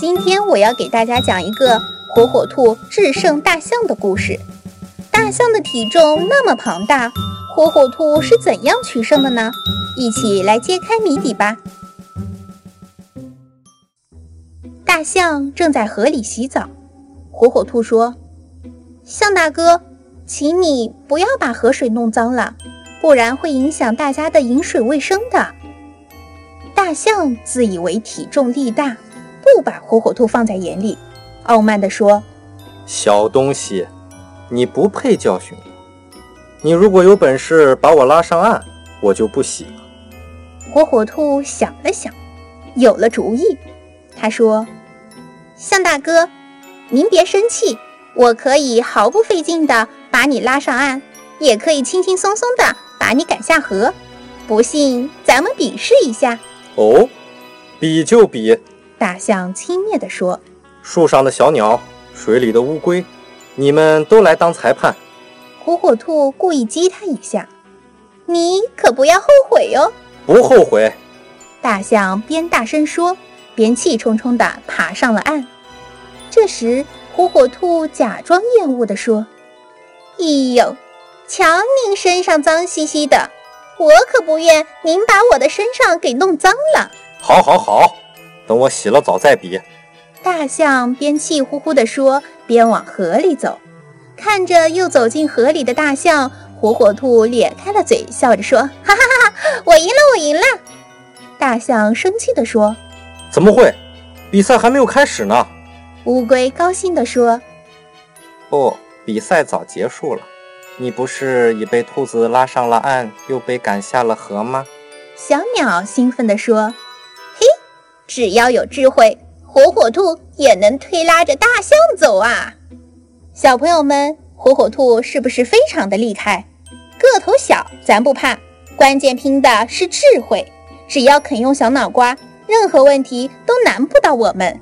今天我要给大家讲一个火火兔制胜大象的故事。大象的体重那么庞大，火火兔是怎样取胜的呢？一起来揭开谜底吧。大象正在河里洗澡，火火兔说：“象大哥，请你不要把河水弄脏了，不然会影响大家的饮水卫生的。”大象自以为体重力大，不把火火兔放在眼里，傲慢地说：“小东西，你不配教训我。你如果有本事把我拉上岸，我就不洗了。”火火兔想了想，有了主意。他说：“向大哥，您别生气，我可以毫不费劲地把你拉上岸，也可以轻轻松松地把你赶下河。不信，咱们比试一下。”哦，比就比！大象轻蔑地说：“树上的小鸟，水里的乌龟，你们都来当裁判。”火火兔故意激他一下：“你可不要后悔哟！”不后悔。大象边大声说，边气冲冲地爬上了岸。这时，火火兔假装厌恶地说：“哎呦，瞧您身上脏兮兮的。”我可不愿您把我的身上给弄脏了。好，好，好，等我洗了澡再比。大象边气呼呼地说，边往河里走。看着又走进河里的大象，火火兔咧开了嘴，笑着说：“哈哈哈哈，我赢了，我赢了！”大象生气地说：“怎么会？比赛还没有开始呢。”乌龟高兴地说：“不，比赛早结束了。”你不是已被兔子拉上了岸，又被赶下了河吗？小鸟兴奋地说：“嘿，只要有智慧，火火兔也能推拉着大象走啊！”小朋友们，火火兔是不是非常的厉害？个头小咱不怕，关键拼的是智慧。只要肯用小脑瓜，任何问题都难不倒我们。